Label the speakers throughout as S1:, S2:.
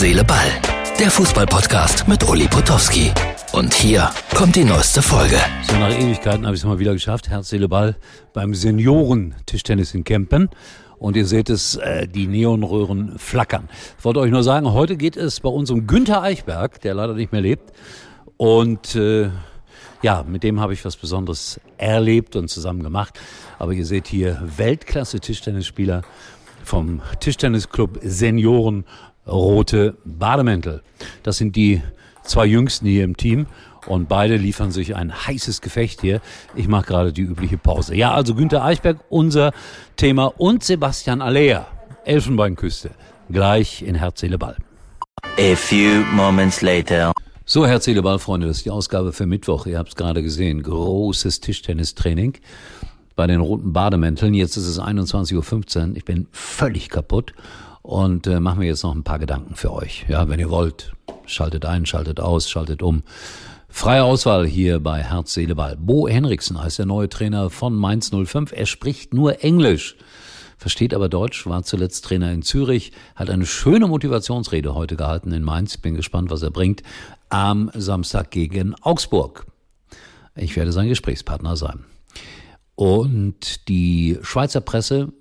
S1: Seele, Ball. Der Fußballpodcast mit Uli Potowski. Und hier kommt die neueste Folge.
S2: So nach Ewigkeiten habe ich es mal wieder geschafft. Herz, Seele, Ball beim Senioren-Tischtennis in Kempen. Und ihr seht es, äh, die Neonröhren flackern. Ich wollte euch nur sagen, heute geht es bei uns um Günther Eichberg, der leider nicht mehr lebt. Und äh, ja, mit dem habe ich was Besonderes erlebt und zusammen gemacht. Aber ihr seht hier Weltklasse-Tischtennisspieler vom Tischtennisclub Senioren Rote Bademäntel. Das sind die zwei Jüngsten hier im Team. Und beide liefern sich ein heißes Gefecht hier. Ich mache gerade die übliche Pause. Ja, also Günter Eichberg, unser Thema, und Sebastian Alea, Elfenbeinküste. Gleich in Herz, Seele, Ball.
S1: A few moments later.
S2: So, Herz, Seele, Ball, Freunde, das ist die Ausgabe für Mittwoch. Ihr habt es gerade gesehen. Großes Tischtennistraining bei den roten Bademänteln. Jetzt ist es 21.15 Uhr. Ich bin völlig kaputt und äh, mache mir jetzt noch ein paar Gedanken für euch. Ja, wenn ihr wollt, schaltet ein, schaltet aus, schaltet um. Freie Auswahl hier bei Herz, Seele, Ball. Bo Henriksen heißt der neue Trainer von Mainz 05. Er spricht nur Englisch, versteht aber Deutsch, war zuletzt Trainer in Zürich, hat eine schöne Motivationsrede heute gehalten in Mainz. Bin gespannt, was er bringt am Samstag gegen Augsburg. Ich werde sein Gesprächspartner sein. Und die Schweizer Presse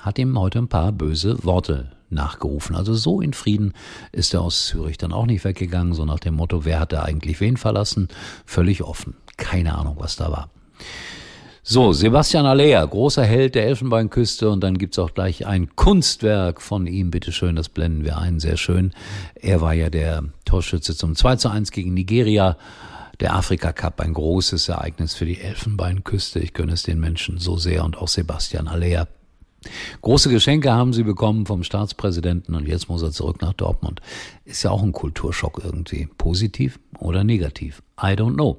S2: hat ihm heute ein paar böse Worte nachgerufen. Also so in Frieden ist er aus Zürich dann auch nicht weggegangen, so nach dem Motto, wer hat er eigentlich wen verlassen? Völlig offen. Keine Ahnung, was da war. So, Sebastian Alea, großer Held der Elfenbeinküste und dann gibt's auch gleich ein Kunstwerk von ihm, bitteschön, das blenden wir ein, sehr schön. Er war ja der Torschütze zum 2 zu 1 gegen Nigeria. Der Afrika Cup, ein großes Ereignis für die Elfenbeinküste. Ich gönne es den Menschen so sehr und auch Sebastian Alea. Große Geschenke haben sie bekommen vom Staatspräsidenten und jetzt muss er zurück nach Dortmund. Ist ja auch ein Kulturschock irgendwie. Positiv oder negativ? I don't know.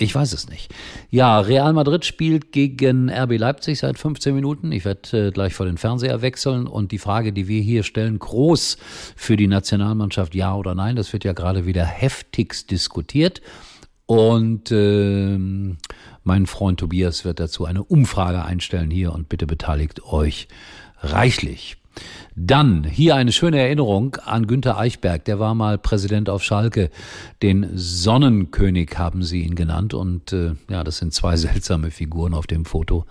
S2: Ich weiß es nicht. Ja, Real Madrid spielt gegen RB Leipzig seit 15 Minuten. Ich werde äh, gleich vor den Fernseher wechseln und die Frage, die wir hier stellen, groß für die Nationalmannschaft, ja oder nein, das wird ja gerade wieder heftigst diskutiert. Und ähm, mein Freund Tobias wird dazu eine Umfrage einstellen hier und bitte beteiligt euch reichlich. Dann hier eine schöne Erinnerung an Günter Eichberg. Der war mal Präsident auf Schalke. Den Sonnenkönig haben sie ihn genannt. Und äh, ja, das sind zwei seltsame Figuren auf dem Foto.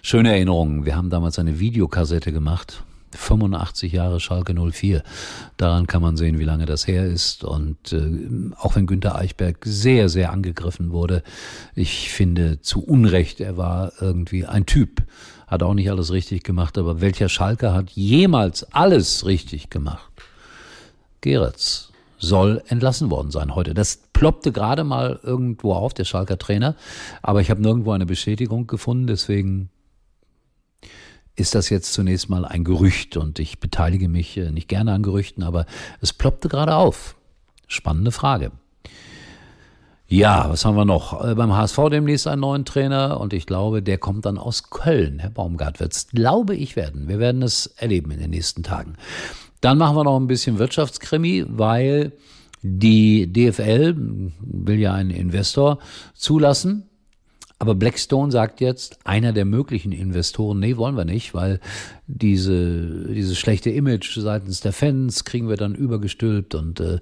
S2: Schöne Erinnerungen. Wir haben damals eine Videokassette gemacht 85 Jahre Schalke 04. Daran kann man sehen, wie lange das her ist. Und äh, auch wenn Günter Eichberg sehr, sehr angegriffen wurde, ich finde zu Unrecht, er war irgendwie ein Typ. Hat auch nicht alles richtig gemacht, aber welcher Schalke hat jemals alles richtig gemacht? Geretz soll entlassen worden sein heute. Das ploppte gerade mal irgendwo auf, der Schalker Trainer, aber ich habe nirgendwo eine Bestätigung gefunden, deswegen ist das jetzt zunächst mal ein Gerücht und ich beteilige mich äh, nicht gerne an Gerüchten, aber es ploppte gerade auf. Spannende Frage. Ja, was haben wir noch? Äh, beim HSV demnächst einen neuen Trainer und ich glaube, der kommt dann aus Köln. Herr Baumgart wird es, glaube ich, werden. Wir werden es erleben in den nächsten Tagen. Dann machen wir noch ein bisschen Wirtschaftskrimi, weil die DFL will ja einen Investor zulassen aber Blackstone sagt jetzt, einer der möglichen Investoren, nee, wollen wir nicht, weil diese, dieses schlechte Image seitens der Fans kriegen wir dann übergestülpt und äh,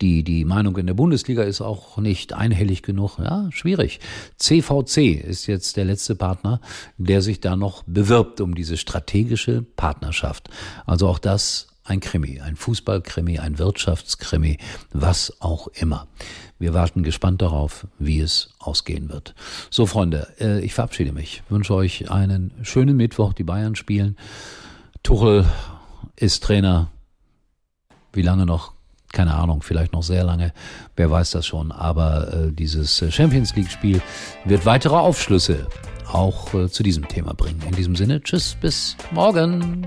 S2: die, die Meinung in der Bundesliga ist auch nicht einhellig genug. Ja, schwierig. CVC ist jetzt der letzte Partner, der sich da noch bewirbt um diese strategische Partnerschaft. Also auch das ein Krimi, ein Fußballkrimi, ein Wirtschaftskrimi, was auch immer. Wir warten gespannt darauf, wie es ausgehen wird. So, Freunde, äh, ich verabschiede mich. Wünsche euch einen schönen Mittwoch. Die Bayern spielen. Tuchel ist Trainer. Wie lange noch? Keine Ahnung, vielleicht noch sehr lange. Wer weiß das schon. Aber äh, dieses Champions League-Spiel wird weitere Aufschlüsse auch äh, zu diesem Thema bringen. In diesem Sinne, tschüss, bis morgen.